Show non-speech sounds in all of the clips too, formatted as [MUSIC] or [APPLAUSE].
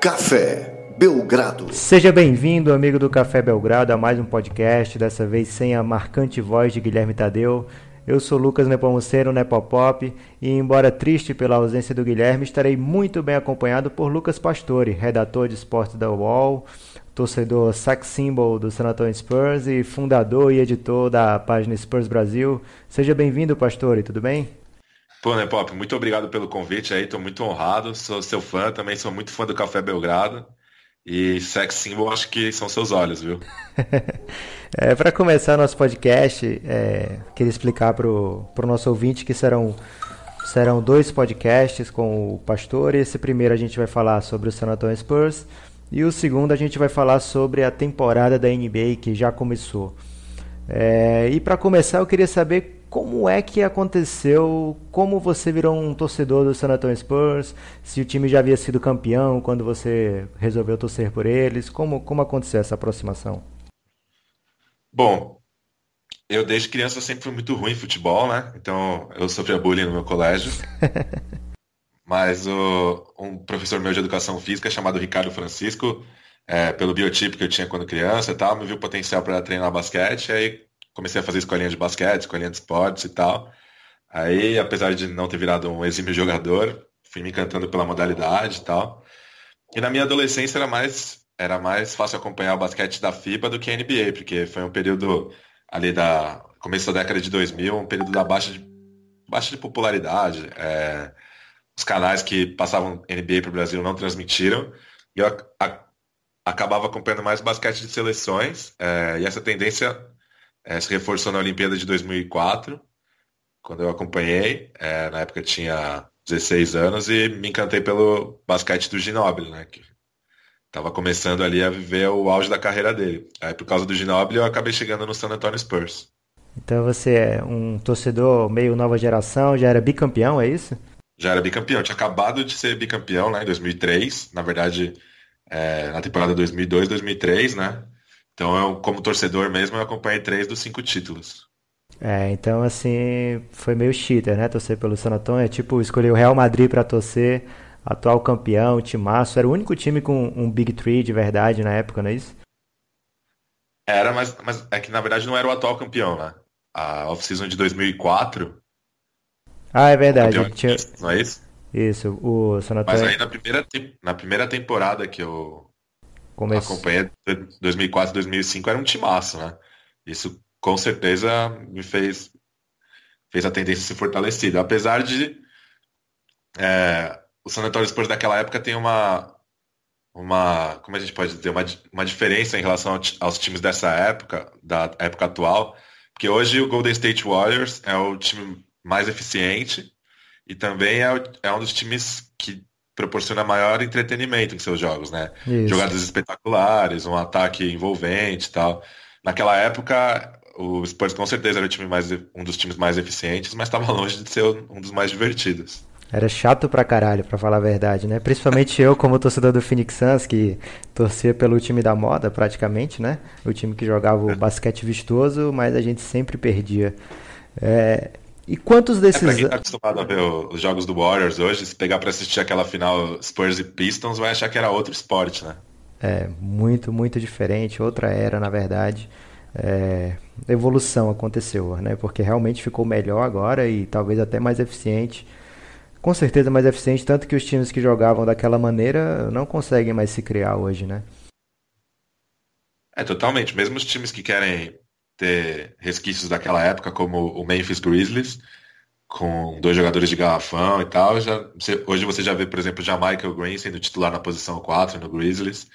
Café Belgrado. Seja bem-vindo, amigo do Café Belgrado, a mais um podcast, dessa vez sem a marcante voz de Guilherme Tadeu. Eu sou Lucas Nepomuceno, Nepopop, e embora triste pela ausência do Guilherme, estarei muito bem acompanhado por Lucas Pastore, redator de esportes da UOL, torcedor sax symbol do San Antonio Spurs e fundador e editor da página Spurs Brasil. Seja bem-vindo, Pastore, tudo bem? Pô, né, Pop, muito obrigado pelo convite aí, tô muito honrado, sou seu fã, também sou muito fã do Café Belgrado. E sex symbol acho que são seus olhos, viu? [LAUGHS] é, para começar nosso podcast, é, queria explicar para o nosso ouvinte que serão, serão dois podcasts com o pastor. Esse primeiro a gente vai falar sobre o San Antonio Spurs e o segundo a gente vai falar sobre a temporada da NBA que já começou. É, e para começar eu queria saber como é que aconteceu? Como você virou um torcedor do San Antonio Spurs? Se o time já havia sido campeão quando você resolveu torcer por eles? Como, como aconteceu essa aproximação? Bom, eu desde criança sempre fui muito ruim em futebol, né? Então eu sofria bullying no meu colégio. [LAUGHS] Mas o, um professor meu de educação física chamado Ricardo Francisco, é, pelo biotipo que eu tinha quando criança e tal, me viu potencial para treinar basquete. Aí comecei a fazer escolinha de basquete, escolinha de esportes e tal. Aí, apesar de não ter virado um exímio jogador, fui me encantando pela modalidade e tal. E na minha adolescência era mais, era mais fácil acompanhar o basquete da FIBA do que a NBA, porque foi um período ali da começo da década de 2000, um período da baixa de, baixa de popularidade. É, os canais que passavam NBA para o Brasil não transmitiram. E eu a, acabava acompanhando mais basquete de seleções. É, e essa tendência é, se reforçou na Olimpíada de 2004, quando eu acompanhei. É, na época eu tinha 16 anos e me encantei pelo basquete do Ginobili, né? Que tava começando ali a viver o auge da carreira dele. Aí por causa do Ginobili eu acabei chegando no San Antonio Spurs. Então você é um torcedor meio nova geração, já era bicampeão, é isso? Já era bicampeão, tinha acabado de ser bicampeão né, em 2003, na verdade é, na temporada 2002-2003, né? Então, eu, como torcedor mesmo, eu acompanhei três dos cinco títulos. É, então assim, foi meio cheater, né? Torcer pelo San Antonio. É tipo, escolher o Real Madrid para torcer, atual campeão, timaço. Era o único time com um Big Three de verdade na época, não é isso? Era, mas, mas é que na verdade não era o atual campeão, né? A off-season de 2004. Ah, é verdade. É tinha... Não é isso? Isso, o Antonio. Mas aí na primeira, na primeira temporada que eu Comece... Acompanhei 2004, 2005 era um timaço, né? Isso com certeza me fez fez a tendência se fortalecer. Apesar de é, o San Antonio Spurs daquela época tem uma uma como a gente pode dizer uma, uma diferença em relação aos times dessa época da época atual, porque hoje o Golden State Warriors é o time mais eficiente e também é, é um dos times que proporciona maior entretenimento em seus jogos, né? Isso. Jogadas espetaculares, um ataque envolvente e tal. Naquela época, o Spurs com certeza era o time mais, um dos times mais eficientes, mas estava longe de ser um dos mais divertidos. Era chato pra caralho, pra falar a verdade, né? Principalmente eu, como torcedor do Phoenix Suns, que torcia pelo time da moda, praticamente, né? O time que jogava o basquete vistoso, mas a gente sempre perdia. É, e quantos desses. É, pra quem tá acostumado a ver os jogos do Warriors hoje, se pegar para assistir aquela final Spurs e Pistons, vai achar que era outro esporte, né? É, muito, muito diferente. Outra era, na verdade. É, evolução aconteceu, né? Porque realmente ficou melhor agora e talvez até mais eficiente. Com certeza mais eficiente, tanto que os times que jogavam daquela maneira não conseguem mais se criar hoje, né? É, totalmente. Mesmo os times que querem ter resquícios daquela época, como o Memphis Grizzlies, com dois jogadores de garrafão e tal. Já, hoje você já vê, por exemplo, já Michael Green sendo titular na posição 4 no Grizzlies.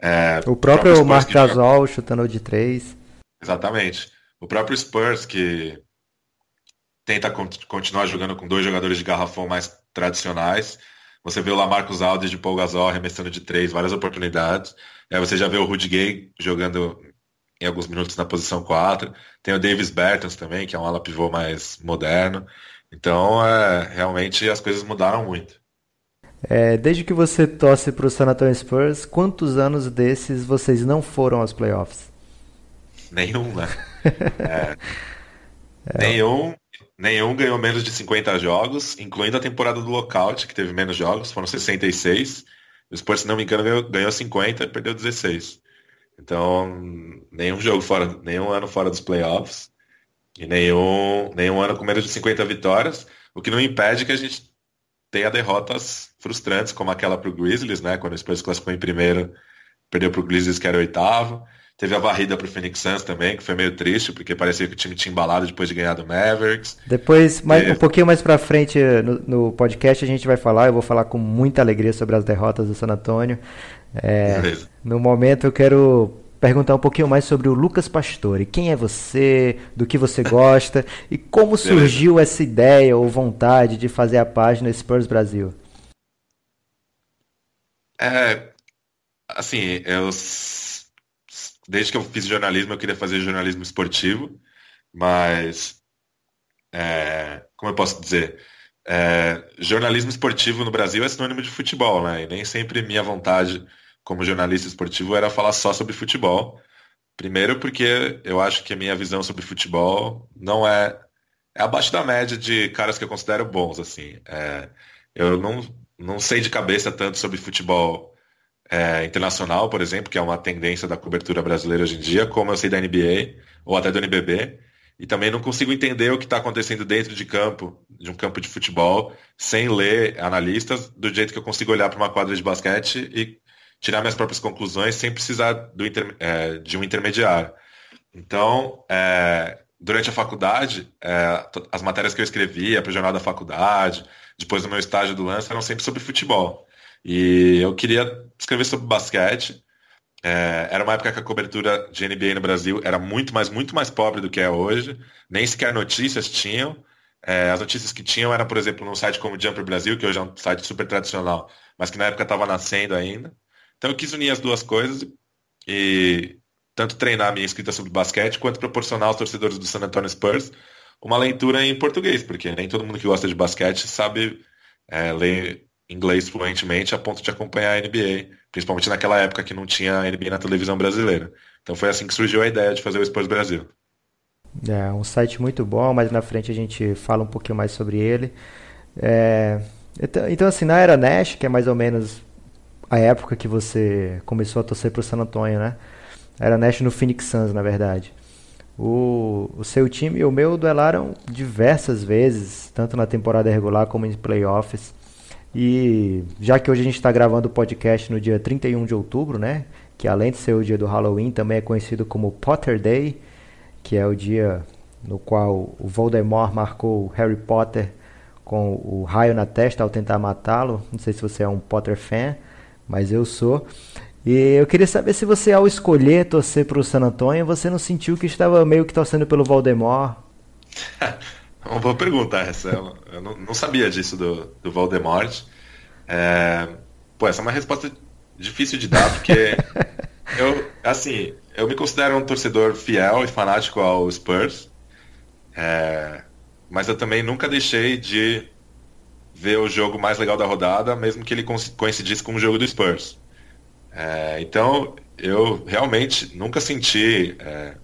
É, o próprio o Marc Gasol chutando de 3. Exatamente. O próprio Spurs que tenta continuar jogando com dois jogadores de garrafão mais tradicionais. Você vê o Lamarcus Aldridge de Paul Gasol arremessando de três, várias oportunidades. Aí você já vê o Rudy Gay jogando em alguns minutos na posição 4. Tem o Davis Bertans também, que é um ala pivô mais moderno. Então, é, realmente as coisas mudaram muito. É, desde que você torce para o San Antonio Spurs, quantos anos desses vocês não foram aos playoffs? Nenhum, né? [LAUGHS] é, é. Nenhum, nenhum ganhou menos de 50 jogos, incluindo a temporada do lockout, que teve menos jogos, foram 66. O Spurs, se não me engano, ganhou, ganhou 50 e perdeu 16. Então, nenhum jogo fora, nenhum ano fora dos playoffs e nenhum, nenhum ano com menos de 50 vitórias, o que não impede que a gente tenha derrotas frustrantes, como aquela para o Grizzlies, né? Quando o Spurs classificou em primeiro, perdeu para o Grizzlies, que era oitavo. Teve a varrida para o Phoenix Suns também, que foi meio triste, porque parecia que o time tinha embalado depois de ganhar do Mavericks. Depois, mais, um pouquinho mais para frente no, no, podcast, a gente vai falar, eu vou falar com muita alegria sobre as derrotas do San Antonio. É, no momento eu quero perguntar um pouquinho mais sobre o Lucas Pastore. Quem é você, do que você [LAUGHS] gosta e como surgiu essa ideia ou vontade de fazer a página Spurs Brasil? É, assim, eu desde que eu fiz jornalismo, eu queria fazer jornalismo esportivo, mas é, como eu posso dizer, é, jornalismo esportivo no Brasil é sinônimo de futebol, né? E nem sempre minha vontade como jornalista esportivo era falar só sobre futebol. Primeiro porque eu acho que a minha visão sobre futebol não é é abaixo da média de caras que eu considero bons, assim. É, eu não, não sei de cabeça tanto sobre futebol é, internacional, por exemplo, que é uma tendência da cobertura brasileira hoje em dia, como eu sei da NBA ou até do NBB, e também não consigo entender o que está acontecendo dentro de campo, de um campo de futebol, sem ler analistas, do jeito que eu consigo olhar para uma quadra de basquete e tirar minhas próprias conclusões sem precisar inter, é, de um intermediário. Então, é, durante a faculdade, é, as matérias que eu escrevia para o jornal da faculdade, depois do meu estágio do lance, eram sempre sobre futebol. E eu queria escrever sobre basquete. É, era uma época que a cobertura de NBA no Brasil era muito mais, muito mais pobre do que é hoje. Nem sequer notícias tinham. É, as notícias que tinham eram, por exemplo, num site como Jumper Brasil, que hoje é um site super tradicional, mas que na época estava nascendo ainda. Então eu quis unir as duas coisas e tanto treinar a minha escrita sobre basquete, quanto proporcionar aos torcedores do San Antonio Spurs uma leitura em português, porque nem todo mundo que gosta de basquete sabe é, ler inglês fluentemente a ponto de acompanhar a NBA, principalmente naquela época que não tinha a NBA na televisão brasileira. Então foi assim que surgiu a ideia de fazer o Spurs Brasil. É um site muito bom, mas na frente a gente fala um pouquinho mais sobre ele. É, então, então, assim, na era Nash, que é mais ou menos a época que você começou a torcer para o San Antonio, né? Era Nash no Phoenix Suns, na verdade. O, o seu time e o meu duelaram diversas vezes, tanto na temporada regular como em playoffs. E já que hoje a gente está gravando o podcast no dia 31 de outubro, né? Que além de ser o dia do Halloween, também é conhecido como Potter Day, que é o dia no qual o Voldemort marcou Harry Potter com o raio na testa ao tentar matá-lo. Não sei se você é um Potter fan, mas eu sou. E eu queria saber se você, ao escolher torcer para o San Antonio, você não sentiu que estava meio que torcendo pelo Voldemort? [LAUGHS] Uma boa pergunta essa. Eu não, não sabia disso do, do Voldemort. É, pô, essa é uma resposta difícil de dar, porque [LAUGHS] eu, assim, eu me considero um torcedor fiel e fanático ao Spurs. É, mas eu também nunca deixei de ver o jogo mais legal da rodada, mesmo que ele coincidisse com o jogo do Spurs. É, então, eu realmente nunca senti é,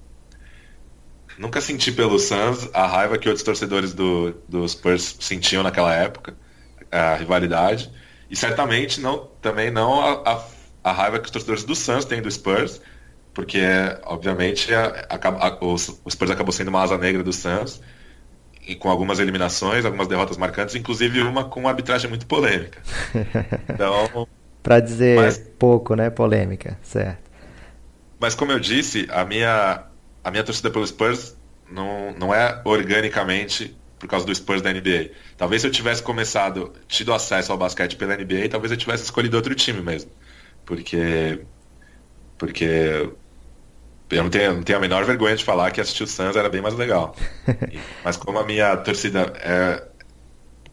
Nunca senti pelo Suns a raiva que outros torcedores do, do Spurs sentiam naquela época, a rivalidade. E certamente não, também não a, a, a raiva que os torcedores do Suns têm do Spurs, porque, obviamente, a, a, o, o Spurs acabou sendo uma asa negra do Suns, e com algumas eliminações, algumas derrotas marcantes, inclusive uma com uma arbitragem muito polêmica. [LAUGHS] Então. Para dizer mas, pouco, né? Polêmica, certo. Mas como eu disse, a minha a minha torcida pelo Spurs não, não é organicamente por causa do Spurs da NBA. Talvez se eu tivesse começado, tido acesso ao basquete pela NBA, talvez eu tivesse escolhido outro time mesmo. Porque. Porque. Eu não tenho, não tenho a menor vergonha de falar que assistir o Suns era bem mais legal. [LAUGHS] Mas como a minha torcida é,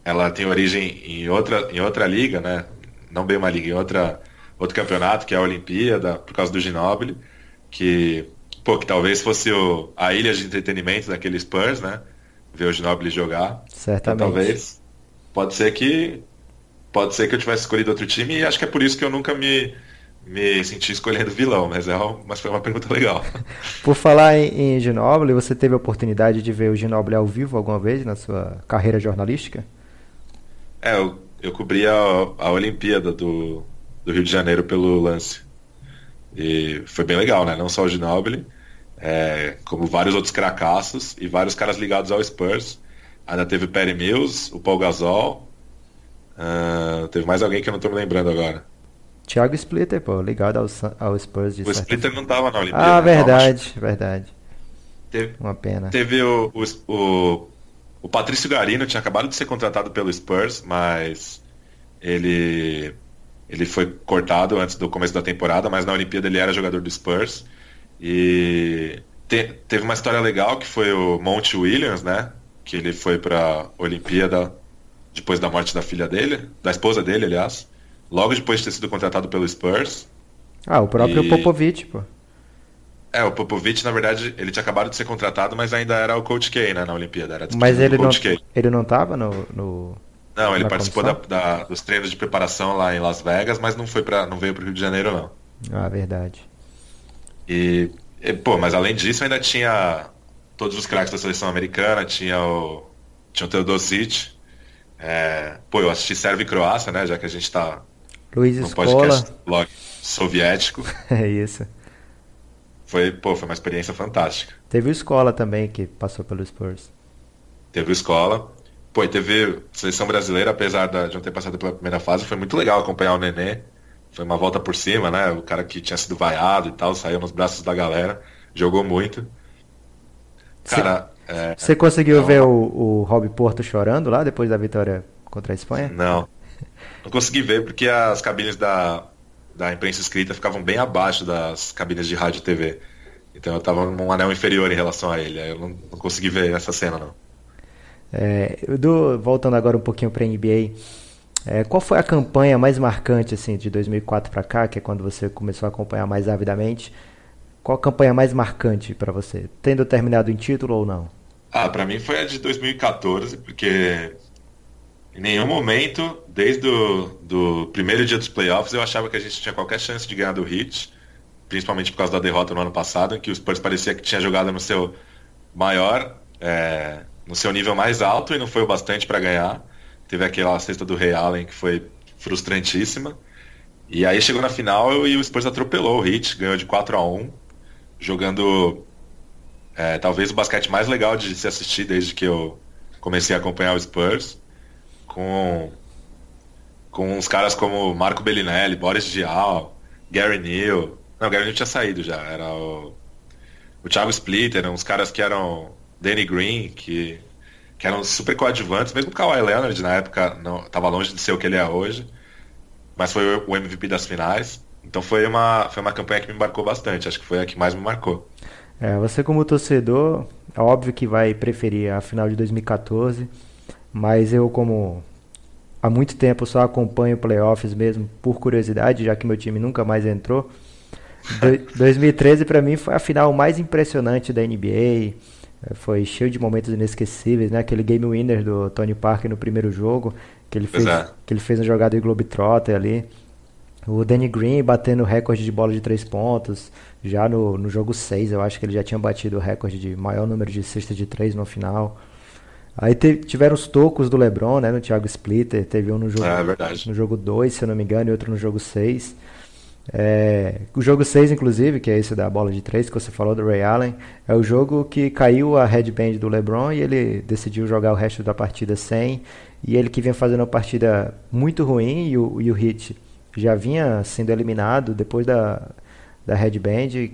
ela tem origem em outra, em outra liga, né? Não bem uma liga, em outra, outro campeonato, que é a Olimpíada, por causa do Ginóbili, que pô, que talvez fosse o, a ilha de entretenimento daquele Spurs, né? Ver o Ginobili jogar. Certamente. Então, talvez. Pode ser que. Pode ser que eu tivesse escolhido outro time e acho que é por isso que eu nunca me, me senti escolhendo vilão, mas, é, mas foi uma pergunta legal. [LAUGHS] Por falar em, em você teve a oportunidade de ver o Ginobili ao vivo alguma vez na sua carreira jornalística? É, eu, eu cobri a, a Olimpíada do do Rio de Janeiro pelo lance. E foi bem legal, né? Não só o Ginobili, é, como vários outros cracassos e vários caras ligados ao Spurs. Ainda teve o Perry Mills, o Paul Gasol. Uh, teve mais alguém que eu não tô me lembrando agora. Thiago Splitter, pô, ligado ao, ao Spurs de O Splitter não tava na Olimpíada. Ah, verdade, verdade. Teve, Uma pena. Teve o, o, o, o Patrício Garino, tinha acabado de ser contratado pelo Spurs, mas ele, ele foi cortado antes do começo da temporada, mas na Olimpíada ele era jogador do Spurs. E te, teve uma história legal que foi o Monte Williams, né? Que ele foi pra Olimpíada depois da morte da filha dele, da esposa dele, aliás. Logo depois de ter sido contratado pelo Spurs. Ah, o próprio E- Popovich, pô. É, o Popovich, na verdade, ele tinha acabado de ser contratado, mas ainda era o Coach K, né, na Olimpíada. Era Mas ele não, K. ele não tava no, no... Não, ele participou da, da- dos treinos de preparação lá em Las Vegas, mas não foi para, não veio para o Rio de Janeiro, não. Ah, verdade. E, e, pô, mas além disso, ainda tinha todos os craques da seleção americana, tinha o, tinha o Teodosic. É, pô, eu assisti Sérvia e Croácia, né, já que a gente tá Luiz num Escola, podcast blog soviético. [LAUGHS] é isso. Foi, pô, foi uma experiência fantástica. Teve o Escola também, que passou pelo Spurs. Teve o escola. Pô, e teve seleção brasileira, apesar de não ter passado pela primeira fase, foi muito legal acompanhar o Nenê. Foi uma volta por cima, né? O cara que tinha sido vaiado e tal, saiu nos braços da galera, jogou muito. Cara, é, Você conseguiu Não. ver o, o Rob Porto chorando lá depois da vitória contra a Espanha? não. Não consegui ver porque as cabines da, da imprensa escrita ficavam bem abaixo das cabines de rádio e TV. Então eu tava num anel inferior em relação a ele. Eu não, não consegui ver essa cena, não. É, voltando agora um pouquinho para a NBA, é, qual foi a campanha mais marcante assim de 2004 para cá, que é quando você começou a acompanhar mais avidamente? Qual a campanha mais marcante para você, tendo terminado em título ou não? Ah, pra mim foi a de 2014, porque em nenhum momento, desde o do primeiro dia dos playoffs, eu achava que a gente tinha qualquer chance de ganhar do Heat, principalmente por causa da derrota no ano passado, em que o Spurs parecia que tinha jogado no seu maior, é, no seu nível mais alto e não foi o bastante pra ganhar. Teve aquela cesta do Ray Allen que foi frustrantíssima. E aí chegou na final e o Spurs atropelou o Heat, ganhou de 4 a 1 jogando é, talvez o basquete mais legal de se assistir desde que eu comecei a acompanhar o Spurs, com, com uns caras como Marco Bellinelli, Boris Diaw, Gary Neal. Não, Gary Neal tinha saído já, era o, o Thiago Splitter, uns caras que eram Danny Green, que, que eram super coadjuvantes, mesmo o Kawhi Leonard na época não estava longe de ser o que ele é hoje, mas foi o MVP das finais. Então foi uma, foi uma campanha que me marcou bastante, acho que foi a que mais me marcou. É, você como torcedor, é óbvio que vai preferir a final de 2014, mas eu como há muito tempo só acompanho playoffs mesmo por curiosidade, já que meu time nunca mais entrou. Do- 2013 para mim foi a final mais impressionante da NBA. É, Foi cheio de momentos inesquecíveis, né? Aquele game winner do Tony Parker no primeiro jogo, que ele fez, é. que ele fez na jogada de Globetrotter ali. O Danny Green batendo recorde de bola de três pontos. Já no, no jogo 6, eu acho que ele já tinha batido o recorde de maior número de cestas de três no final. Aí tiveram os tocos do LeBron, né? No Thiago Splitter. Teve um no jogo, É verdade. no jogo 2, se eu não me engano, e outro no jogo 6. É, o jogo 6, inclusive, que é esse da bola de 3 que você falou do Ray Allen, é o jogo que caiu a headband do LeBron e ele decidiu jogar o resto da partida sem. E ele que vinha fazendo uma partida muito ruim e o, e o Heat já vinha sendo eliminado depois da, da headband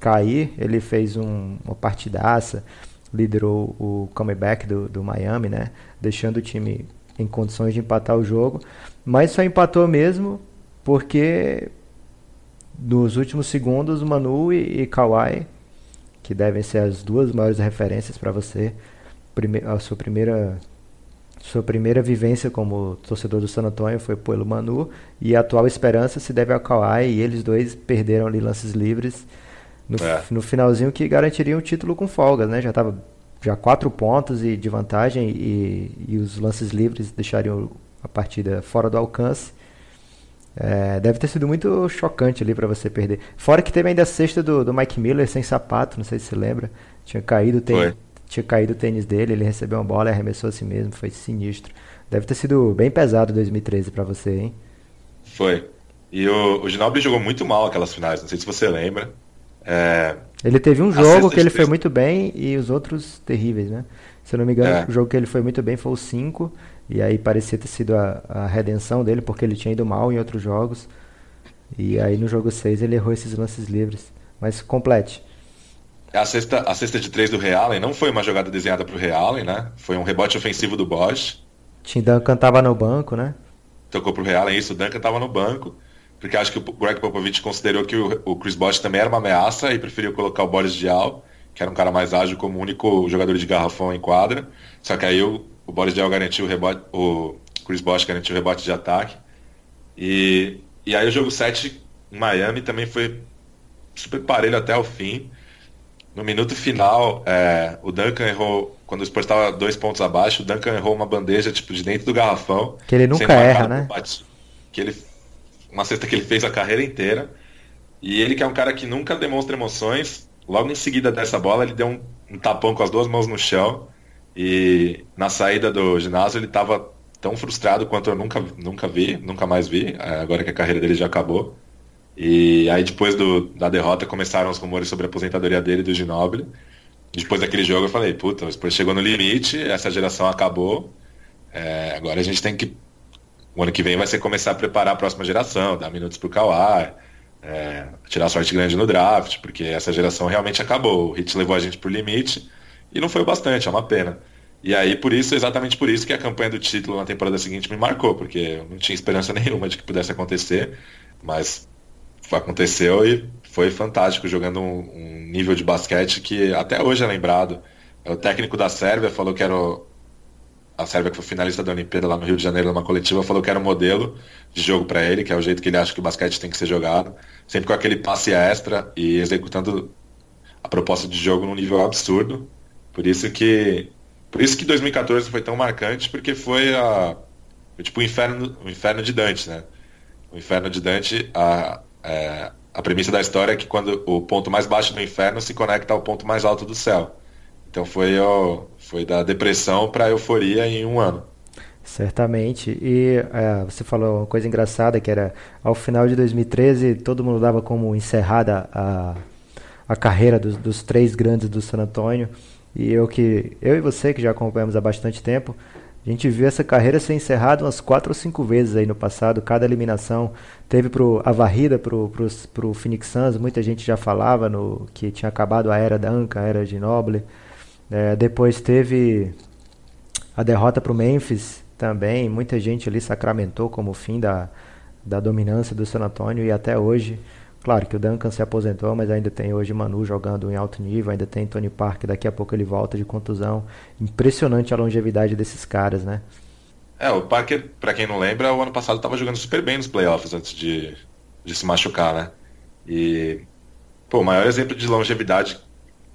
cair, ele fez um- uma partidaça, liderou o comeback do, do Miami, né? Deixando o time em condições de empatar o jogo, mas só empatou mesmo porque nos últimos segundos Manu e, e Kawhi, que devem ser as duas maiores referências para você, prime- a sua primeira sua primeira vivência como torcedor do San Antonio foi pelo Manu e a atual esperança se deve ao Kawhi e eles dois perderam ali lances livres no, É. no finalzinho que garantiriam o título com folgas, né? Já tava já quatro pontos e de vantagem e, e os lances livres deixariam a partida fora do alcance. É, deve ter sido muito chocante ali para você perder. Fora que teve ainda a sexta do, do Mike Miller sem sapato, não sei se você lembra. Tinha caído o tênis, tinha caído o tênis dele, ele recebeu uma bola e arremessou a si mesmo, foi sinistro. Deve ter sido bem pesado 2013 para você, hein? Foi. E o, o Ginobili jogou muito mal aquelas finais, não sei se você lembra. É, ele teve um jogo que ele foi muito bem e os outros terríveis, né? Se eu não me engano, é. o jogo que ele foi muito bem foi o 5, e aí parecia ter sido a, a redenção dele, porque ele tinha ido mal em outros jogos. E aí no jogo 6 ele errou esses lances livres. Mas complete. A cesta, a cesta de 3 do Realen não foi uma jogada desenhada para o Realen, né? Foi um rebote ofensivo do Bosch. Tim Duncan tava no banco, né? Tocou pro Realen, isso, o Duncan tava no banco. Porque acho que o Greg Popovich considerou que o, o Chris Bosch também era uma ameaça e preferiu colocar o Boris Diaw, que era um cara mais ágil, como único jogador de garrafão em quadra. Só que aí o, o Boris Diaw garantiu o rebote, o Chris Bosch garantiu o rebote de ataque. E, e aí o jogo 7 em Miami também foi super parelho até o fim. No minuto final, é, o Duncan errou, quando o Spurs estava dois pontos abaixo, o Duncan errou uma bandeja tipo de dentro do garrafão. Que ele nunca erra, né? Bate, que ele, uma cesta que ele fez a carreira inteira. E ele que é um cara que nunca demonstra emoções, logo em seguida dessa bola ele deu um, um tapão com as duas mãos no chão. E na saída do ginásio ele estava tão frustrado quanto eu nunca, nunca vi, nunca mais vi, é, agora que a carreira dele já acabou. E aí depois do, da derrota começaram os rumores sobre a aposentadoria dele do Ginobili. Depois daquele jogo eu falei, puta, o Spurs chegou no limite, essa geração acabou. É, agora a gente tem que. O ano que vem vai ser começar a preparar a próxima geração, dar minutos pro Kawhi, é, tirar sorte grande no draft, porque essa geração realmente acabou. O Hit levou a gente pro limite e não foi o bastante, é uma pena. E aí, por isso, exatamente por isso que a campanha do título na temporada seguinte me marcou, porque eu não tinha esperança [LAUGHS] nenhuma de que pudesse acontecer, mas aconteceu e foi fantástico, jogando um, um, nível de basquete que até hoje é lembrado. O técnico da Sérvia falou que era o, a Sérvia que foi finalista da Olimpíada lá no Rio de Janeiro numa coletiva falou que era um modelo de jogo para ele, que é o jeito que ele acha que o basquete tem que ser jogado, sempre com aquele passe extra e executando a proposta de jogo num nível absurdo. Por isso que por isso que 2014 foi tão marcante, porque foi a foi tipo o inferno, o inferno de Dante, né? O inferno de Dante, a, é, a premissa da história é que quando o ponto mais baixo do inferno se conecta ao ponto mais alto do céu. Então foi, ó, foi da depressão para euforia em um ano. Certamente. E é, você falou uma coisa engraçada que era ao final de 2013 todo mundo dava como encerrada a, a carreira dos, dos três grandes do San Antônio. E eu que eu e você que já acompanhamos há bastante tempo, a gente viu essa carreira ser encerrada umas quatro ou cinco vezes aí no passado. Cada eliminação teve pro, a varrida para o Phoenix Suns. Muita gente já falava no, que tinha acabado a era da Anca, a era de Noble. É, depois teve a derrota para o Memphis também. Muita gente ali sacramentou como fim da, da dominância do San Antonio e até hoje Claro que o Duncan se aposentou, mas ainda tem hoje Manu jogando em alto nível, ainda tem Tony Parker, daqui a pouco ele volta de contusão. Impressionante a longevidade desses caras, né? É, o Parker, para quem não lembra, o ano passado estava jogando super bem nos playoffs antes de, de se machucar, né? E, pô, o maior exemplo de longevidade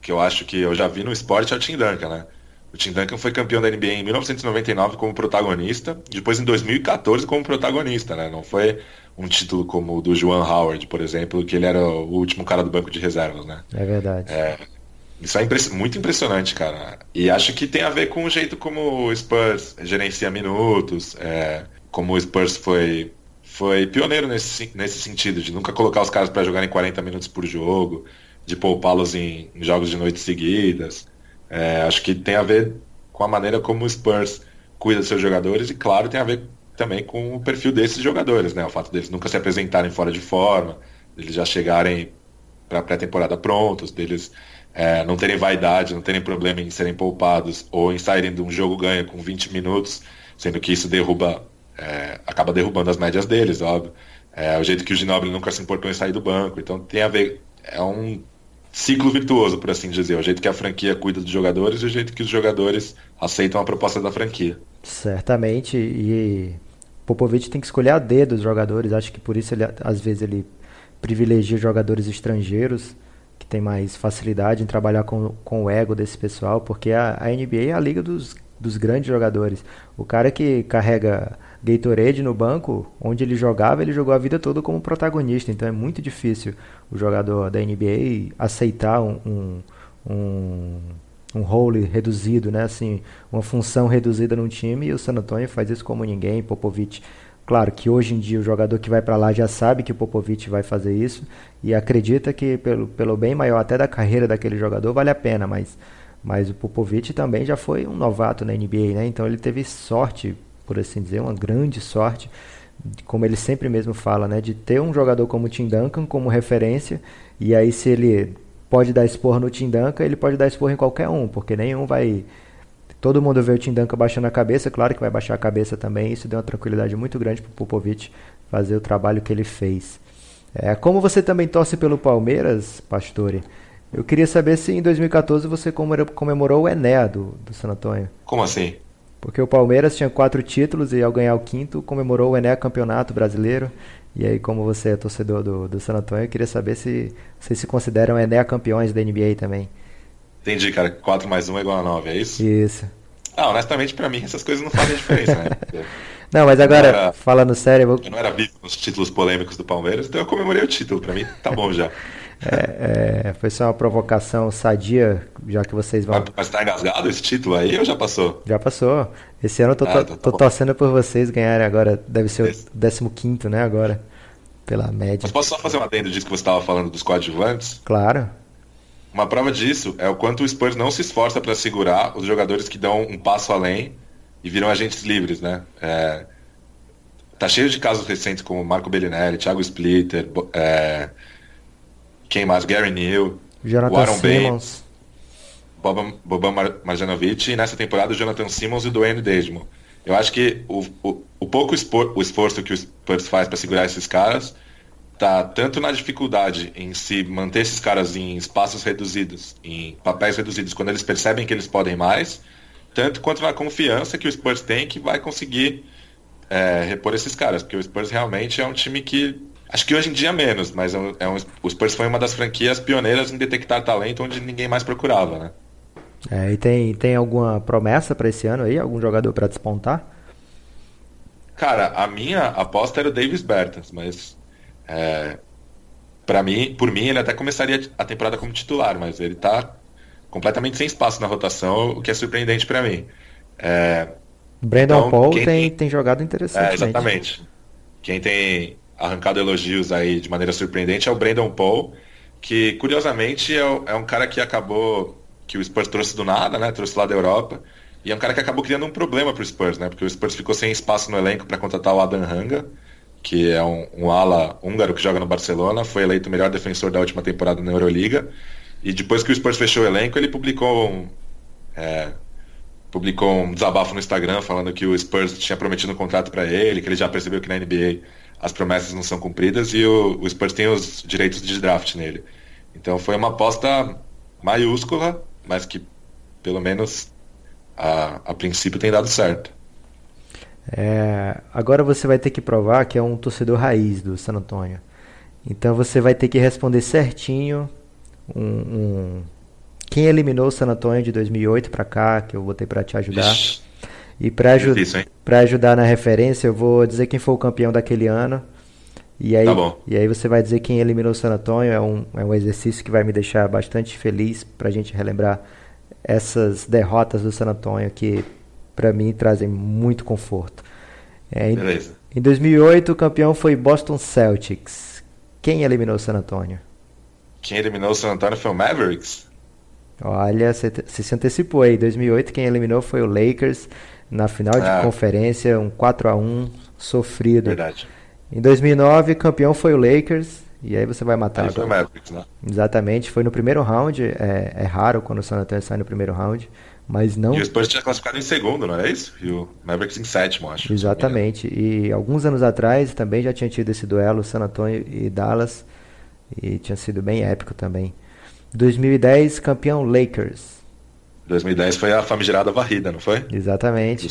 que eu acho que eu já vi no esporte é o Tim Duncan, né? O Tim Duncan foi campeão da NBA em 1999 como protagonista, depois em 2014 como protagonista, né? Não foi um título como o do Joan Howard, por exemplo, que ele era o último cara do banco de reservas, né? É verdade. É, isso é impress muito impressionante, cara. E acho que tem a ver com o jeito como o Spurs gerencia minutos, é, como o Spurs foi, foi pioneiro nesse, nesse sentido, de nunca colocar os caras para jogarem 40 minutos por jogo, de poupá-los em, em, jogos de noites seguidas. É, acho que tem a ver com a maneira como o Spurs cuida dos seus jogadores e, claro, tem a ver também com o perfil desses jogadores, né? O fato deles nunca se apresentarem fora de forma, deles já chegarem para a pré-temporada prontos, deles é, não terem vaidade, não terem problema em serem poupados ou em saírem de um jogo ganho com 20 minutos, sendo que isso derruba, é, acaba derrubando as médias deles, óbvio. É, o jeito que o Ginobili nunca se importou em sair do banco, então tem a ver, é um ciclo virtuoso, por assim dizer, o jeito que a franquia cuida dos jogadores e o jeito que os jogadores aceitam a proposta da franquia. Certamente, e Popovich tem que escolher a dedo os jogadores, acho que por isso ele às vezes ele privilegia jogadores estrangeiros que tem mais facilidade em trabalhar com, com o ego desse pessoal, porque a, a NBA é a liga dos, dos grandes jogadores. O cara que carrega Gatorade no banco, onde ele jogava, ele jogou a vida toda como protagonista, então é muito difícil o jogador da NBA aceitar um, um, um um role reduzido, né? Assim, uma função reduzida num time e o San Antonio faz isso como ninguém. Popovich Claro que hoje em dia o jogador que vai para lá já sabe que o Popovich vai fazer isso e acredita que pelo, pelo bem maior até da carreira daquele jogador vale a pena, mas, mas o Popovich também já foi um novato na NBA, né? Então ele teve sorte, por assim dizer, uma grande sorte, como ele sempre mesmo fala, né? De ter um jogador como o Tim Duncan como referência e aí se ele pode dar esporro no Tim Duncan, ele pode dar esporro em qualquer um, porque nenhum vai Todo mundo vê o Tim Duncan baixando a cabeça, claro que vai baixar a cabeça também. Isso deu uma tranquilidade muito grande para o Popovic fazer o trabalho que ele fez. É, como você também torce pelo Palmeiras, Pastore, eu queria saber se em 2014 você comemorou o Ené do, do San Antonio. Como assim? Porque o Palmeiras tinha quatro títulos e ao ganhar o quinto comemorou o Ené Campeonato Brasileiro. E aí, como você é torcedor do, do San Antonio, eu queria saber se vocês se consideram Ené campeões da NBA também. Entendi, cara. 4 mais 1 é igual a 9, é isso? Isso. Ah, honestamente, pra mim, essas coisas não fazem diferença, né? [LAUGHS] não, mas agora, não era, falando sério... Eu, vou... eu não era vivo nos títulos polêmicos do Palmeiras, então eu comemorei o título. Pra mim, tá bom já. [LAUGHS] É, é, foi só uma provocação sadia, já que vocês vão. Mas, tá engasgado esse título aí ou já passou? Já passou. Esse ano eu tô, ah, tô, tô torcendo por vocês ganharem agora. Deve ser o 15, né? Agora. Pela média. Mas posso só fazer um adendo disso que você estava falando dos coadjuvantes? Claro. Uma prova disso é o quanto o Spurs não se esforça para segurar os jogadores que dão um passo além e viram agentes livres, né? É, tá cheio de casos recentes como Marco Bellinelli, Thiago Splitter, é, quem mais? Gary Neal, Jonathan Aaron Simmons. Boban, Boban Marjanovic e nessa temporada o Jonathan Simmons e o Dwayne Dedmon. Eu acho que o, o, o pouco o esforço que o Spurs faz para segurar esses caras tá tanto na dificuldade em se manter esses caras em espaços reduzidos, em papéis reduzidos, quando eles percebem que eles podem mais, tanto quanto na confiança que o Spurs tem que vai conseguir é, repor esses caras, porque o Spurs realmente é um time que acho que hoje em dia menos, mas é um, é um, o Spurs foi uma das franquias pioneiras em detectar talento onde ninguém mais procurava, né? É, e tem, tem alguma promessa para esse ano aí? Algum jogador para despontar? Cara, a minha aposta era o Davis Bertans, mas é, para mim, por mim, ele até começaria a temporada como titular, mas ele está completamente sem espaço na rotação, o que é surpreendente para mim. É, Brandon então, Paul tem, tem, tem, jogado interessante. É, exatamente. Quem tem arrancado elogios aí de maneira surpreendente é o Brandon Paul, que curiosamente é, é um cara que acabou que o Spurs trouxe do nada, né? Trouxe lá da Europa. E é um cara que acabou criando um problema para o Spurs, né? Porque o Spurs ficou sem espaço no elenco para contratar o Adam Hanga que é um, um, ala húngaro que joga no Barcelona, foi eleito o melhor defensor da última temporada na Euroliga. E depois que o Spurs fechou o elenco, ele publicou um, é, publicou um desabafo no Instagram falando que o Spurs tinha prometido um contrato para ele, que ele já percebeu que na NBA as promessas não são cumpridas e o, o Spurs tem os direitos de draft nele. Então foi uma aposta maiúscula, mas que pelo menos a, a princípio tem dado certo. É, agora você vai ter que provar que é um torcedor raiz do San Antonio. Então você vai ter que responder certinho um, um, quem eliminou o San Antonio de 2008 para cá, que eu botei para te ajudar. Ixi, e para aju ajudar na referência, eu vou dizer quem foi o campeão daquele ano. E aí, tá e aí você vai dizer quem eliminou o San Antonio. É um, é um exercício que vai me deixar bastante feliz para a gente relembrar essas derrotas do San Antonio que para mim trazem muito conforto. É, em, Beleza. Em 2008 o campeão foi Boston Celtics. Quem eliminou o San Antonio? Quem eliminou o San Antonio foi o Mavericks. Olha, você se antecipou aí. Em 2008 quem eliminou foi o Lakers na final de ah. conferência, um 4 a 1 sofrido. Verdade. Em 2009 campeão foi o Lakers. E aí você vai matar. Aí foi o Mavericks, né? Exatamente, foi no primeiro round. É, é raro quando o San Antonio sai no primeiro round. Mas não. E o Spurs tinha classificado em segundo, não é isso? E o Mavericks em sétimo, acho. Exatamente. E alguns anos atrás também já tinha tido esse duelo San Antonio e Dallas. E tinha sido bem épico também. 2010, campeão Lakers. 2010 foi a famigerada varrida, não foi? Exatamente.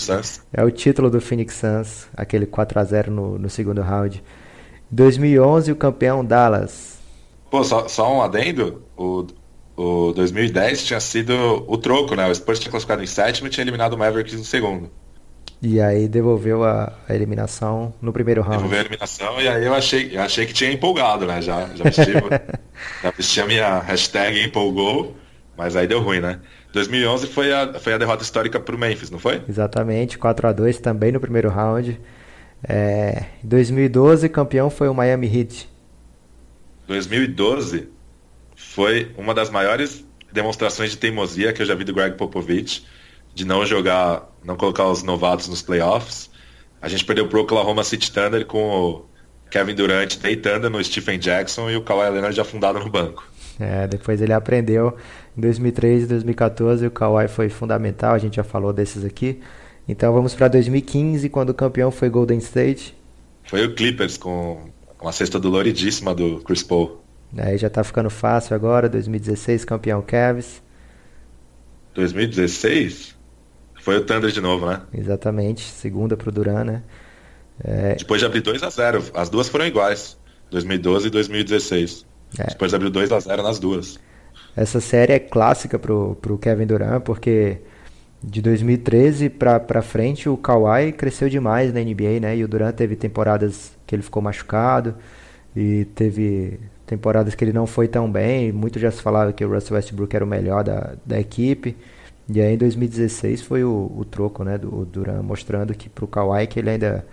É o título do Phoenix Suns, aquele 4 a 0 no, no segundo round. 2011, o campeão Dallas. Pô, só, só um adendo. O, o 2010 tinha sido o troco, né? O Spurs tinha classificado em sétimo e tinha eliminado o Mavericks no segundo. E aí devolveu a, a eliminação no primeiro round. Devolveu a eliminação e aí eu achei, eu achei que tinha empolgado, né? Já, já vesti, [LAUGHS] já vesti a minha hashtag empolgou, mas aí deu ruim, né? 2011 foi a, foi a derrota histórica para o Memphis, não foi? Exatamente, 4 a 2 também no primeiro round. É, em 2012, campeão foi o Miami Heat. 2012 foi uma das maiores demonstrações de teimosia que eu já vi do Greg Popovich, de não jogar, não colocar os novatos nos playoffs. A gente perdeu pro Oklahoma City Thunder com o Kevin Durant deitando no Stephen Jackson e o Kawhi Leonard afundado no banco. É, depois ele aprendeu em 2013 e 2014 o Kawhi foi fundamental, a gente já falou desses aqui. Então vamos para 2015, quando o campeão foi Golden State. Foi o Clippers com uma cesta doloridíssima do Chris Paul. Aí já tá ficando fácil agora, 2016 campeão Cavs. 2016? Foi o Thunder de novo, né? Exatamente, segunda pro Duran, né? É... Depois de abrir 2 a 0 as duas foram iguais, 2012 e 2016. É. Depois abriu 2 a 0 nas duas. Essa série é clássica pro, pro Kevin Durant, porque de 2013 para frente o Kawhi cresceu demais na NBA, né? E o Durant teve temporadas que ele ficou machucado e teve temporadas que ele não foi tão bem. Muito já se falava que o Russell Westbrook era o melhor da, da equipe. E aí em 2016 foi o, o troco, né, do Durant mostrando que pro Kawhi que ele ainda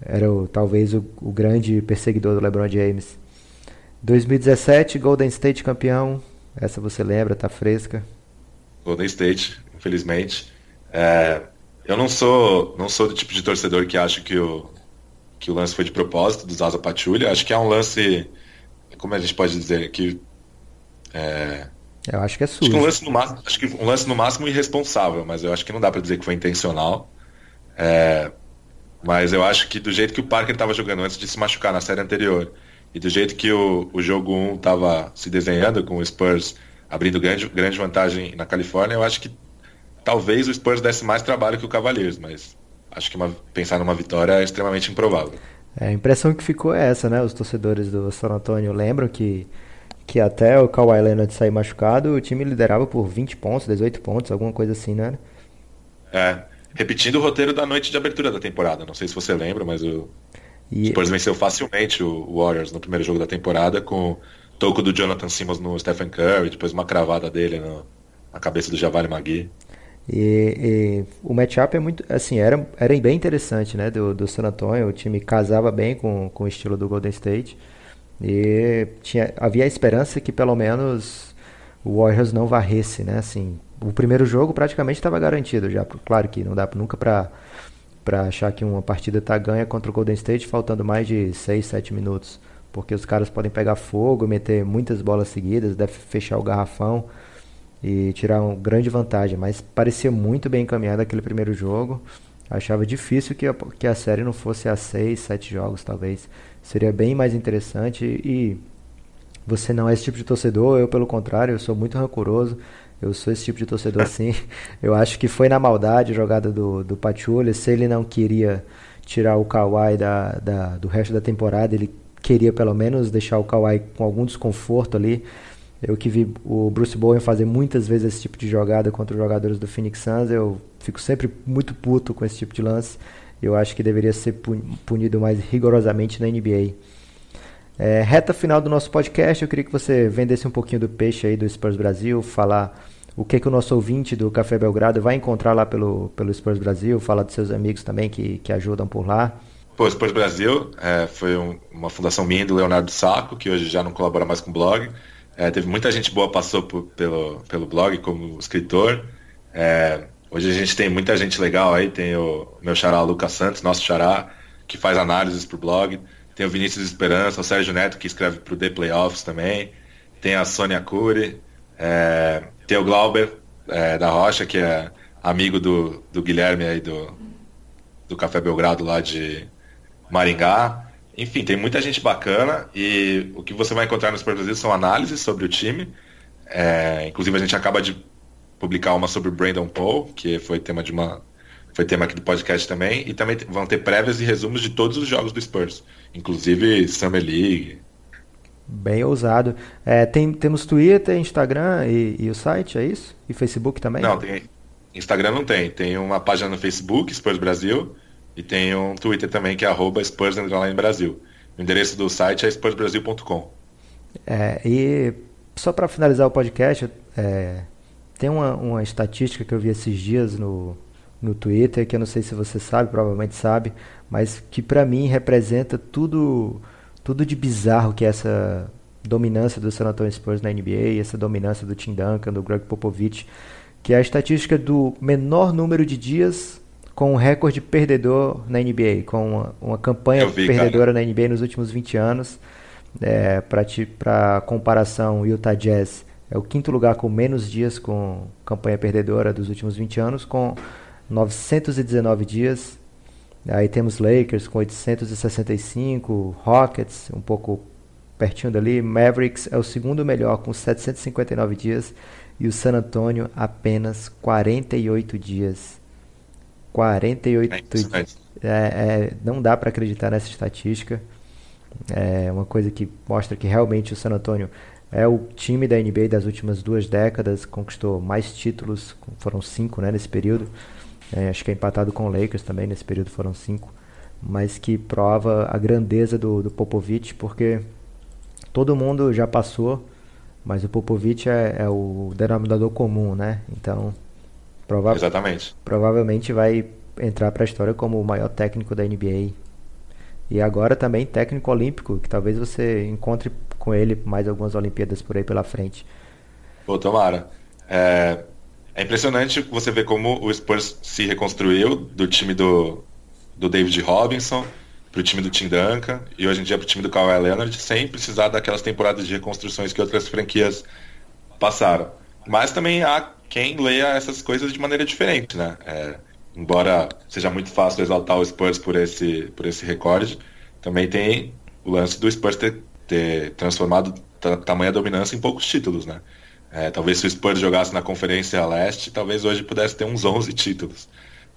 era o, talvez o, o grande perseguidor do LeBron James. 2017 Golden State campeão. Essa você lembra, tá fresca. Golden State, infelizmente. É, eu não sou não sou do tipo de torcedor que acha que o que o lance foi de propósito do Zaza Pachulia. Acho que é um lance, como a gente pode dizer, que é, eu acho que é sujo. Acho que, um lance no máximo, acho que um lance no máximo irresponsável, mas eu acho que não dá para dizer que foi intencional. É, mas eu acho que do jeito que o Parker estava jogando antes de se machucar na série anterior e do jeito que o, o jogo 1 estava se desenhando com o Spurs abrindo grande, grande vantagem na Califórnia, eu acho que talvez o Spurs desse mais trabalho que o Cavaliers, mas acho que uma, pensar numa vitória é extremamente improvável. É, a impressão que ficou é essa, né? Os torcedores do San Antonio lembram que que até o Kawhi Leonard sair machucado, o time liderava por 20 pontos, 18 pontos, alguma coisa assim, né? É, repetindo o roteiro da noite de abertura da temporada. Não sei se você lembra, mas o e... Spurs venceu facilmente o Warriors no primeiro jogo da temporada com o toco do Jonathan Simmons no Stephen Curry, depois uma cravada dele no, na cabeça do Javale Magui. E, e, o matchup é muito, assim, era, era bem interessante, né, do, do San Antonio, o time casava bem com, com o estilo do Golden State. E tinha, havia a esperança que pelo menos o Warriors não varresse, né? Assim, o primeiro jogo praticamente estava garantido já. Claro que não dá nunca para para achar que uma partida está ganha contra o Golden State faltando mais de 6, 7 minutos, porque os caras podem pegar fogo, meter muitas bolas seguidas, deve fechar o garrafão e tirar uma grande vantagem, mas parecia muito bem encaminhado aquele primeiro jogo. Achava difícil que a, que a série não fosse a 6, 7 jogos, talvez. Seria bem mais interessante e você não é esse tipo de torcedor, eu pelo contrário, eu sou muito rancoroso. Eu sou esse tipo de torcedor [LAUGHS] assim. Eu acho que foi na maldade a jogada do, do Pachulha. Se ele não queria tirar o Kawhi da, da, do resto da temporada, ele queria pelo menos deixar o Kawhi com algum desconforto ali. Eu que vi o Bruce Bowen fazer muitas vezes esse tipo de jogada contra os jogadores do Phoenix Suns, eu fico sempre muito puto com esse tipo de lance. Eu acho que deveria ser punido mais rigorosamente na NBA. É, reta final do nosso podcast, eu queria que você vendesse um pouquinho do peixe aí do Spurs Brasil, falar o que, que o nosso ouvinte do Café Belgrado vai encontrar lá pelo, pelo Spurs Brasil, falar dos seus amigos também que, que ajudam por lá. Pô, Spurs Brasil é, foi um, uma fundação minha do Leonardo Saco, que hoje já não colabora mais com o blog. É, teve muita gente boa passou por, pelo, pelo blog como escritor. É, Hoje a gente tem muita gente legal aí, tem o meu xará Lucas Santos, nosso xará, que faz análises pro blog. Tem o Vinícius Esperança, o Sérgio Neto, que escreve pro The Playoffs também. Tem a Sônia Cury, é, tem o Glauber é, da Rocha, que é amigo do, do Guilherme aí do, do Café Belgrado lá de Maringá. Enfim, tem muita gente bacana e o que você vai encontrar no Sport Brasil são análises sobre o time. É, inclusive a gente acaba de publicar uma sobre o Brandon Paul, que foi tema de uma foi tema aqui do podcast também, e também vão ter prévias e resumos de todos os jogos do Spurs, inclusive Summer League. Bem ousado. É, tem, temos Twitter, Instagram e, e, o site, é isso? E Facebook também? Não, tem. Instagram não tem. Tem uma página no Facebook, Spurs Brasil, e tem um Twitter também que é arroba Spurs Brasil. O endereço do site é spursbrasil.com. É, e só para finalizar o podcast, é, tem uma, uma estatística que eu vi esses dias no, no Twitter, que eu não sei se você sabe, provavelmente sabe, mas que para mim representa tudo tudo de bizarro que é essa dominância do San Antonio Spurs na NBA, essa dominância do Tim Duncan, do Greg Popovich, que é a estatística do menor número de dias com um recorde perdedor na NBA, com uma, uma campanha vi, perdedora cara. na NBA nos últimos 20 anos. É, Para comparação, o Utah Jazz é o quinto lugar com menos dias com campanha perdedora dos últimos 20 anos, com 919 dias. Aí temos Lakers com 865, Rockets um pouco pertinho dali, Mavericks é o segundo melhor com 759 dias e o San Antonio apenas 48 dias. 48 dias. É, é, não dá para acreditar nessa estatística. É uma coisa que mostra que realmente o San Antonio é o time da NBA das últimas duas décadas, conquistou mais títulos, foram cinco né, nesse período. É, acho que é empatado com o Lakers também, nesse período foram cinco. Mas que prova a grandeza do, do Popovich, porque todo mundo já passou mas o Popovich é, é o denominador comum, né? Então, prova Exatamente. provavelmente vai entrar para a história como o maior técnico da NBA. E agora também técnico olímpico, que talvez você encontre com ele mais algumas Olimpíadas por aí pela frente. Pô, tomara. É, é impressionante você ver como o Spurs se reconstruiu do time do, do David Robinson para o time do Tim Duncan e hoje em dia para o time do Kawhi Leonard sem precisar daquelas temporadas de reconstruções que outras franquias passaram. Mas também há quem leia essas coisas de maneira diferente, né? É, embora seja muito fácil exaltar o Spurs por esse, por esse recorde, também tem o lance do Spurs ter, ter transformado tamanha dominância em poucos títulos, né? É, talvez se o Spurs jogasse na Conferência Leste, talvez hoje pudesse ter uns [LAUGHS] 11 títulos.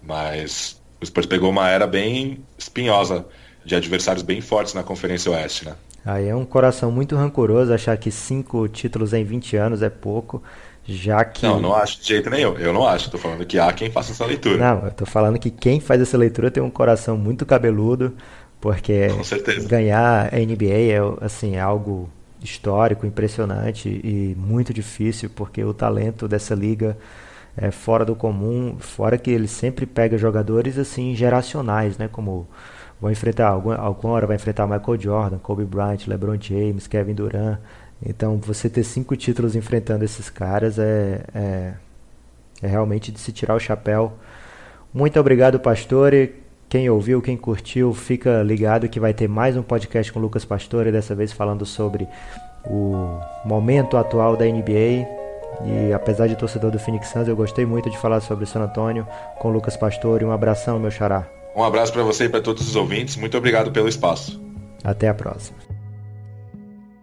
Mas o Spurs pegou uma era bem espinhosa de adversários bem fortes na Conferência Oeste, né? Aí é um coração muito rancoroso achar que cinco títulos em 20 anos é pouco, já que... Não, não acho de jeito nenhum. Eu não acho. Tô falando que há quem faça essa leitura. Não, eu tô falando que quem faz essa leitura tem um coração muito cabeludo, porque ganhar a NBA é, assim, é algo histórico, impressionante e muito difícil, porque o talento dessa liga é fora do comum, fora que ele sempre pega jogadores assim geracionais, né, como vão enfrentar alguma hora vai enfrentar Michael Jordan, Kobe Bryant, LeBron James, Kevin Durant. Então você ter cinco títulos enfrentando esses caras é, é, é realmente de se tirar o chapéu. Muito obrigado, Pastore. Quem ouviu, quem curtiu, fica ligado que vai ter mais um podcast com o Lucas Pastore, dessa vez falando sobre o momento atual da NBA. E apesar de torcedor do Phoenix Suns, eu gostei muito de falar sobre o San Antonio com o Lucas Pastore. Um abração, meu xará. Um abraço para você e para todos os ouvintes. Muito obrigado pelo espaço. Até a próxima.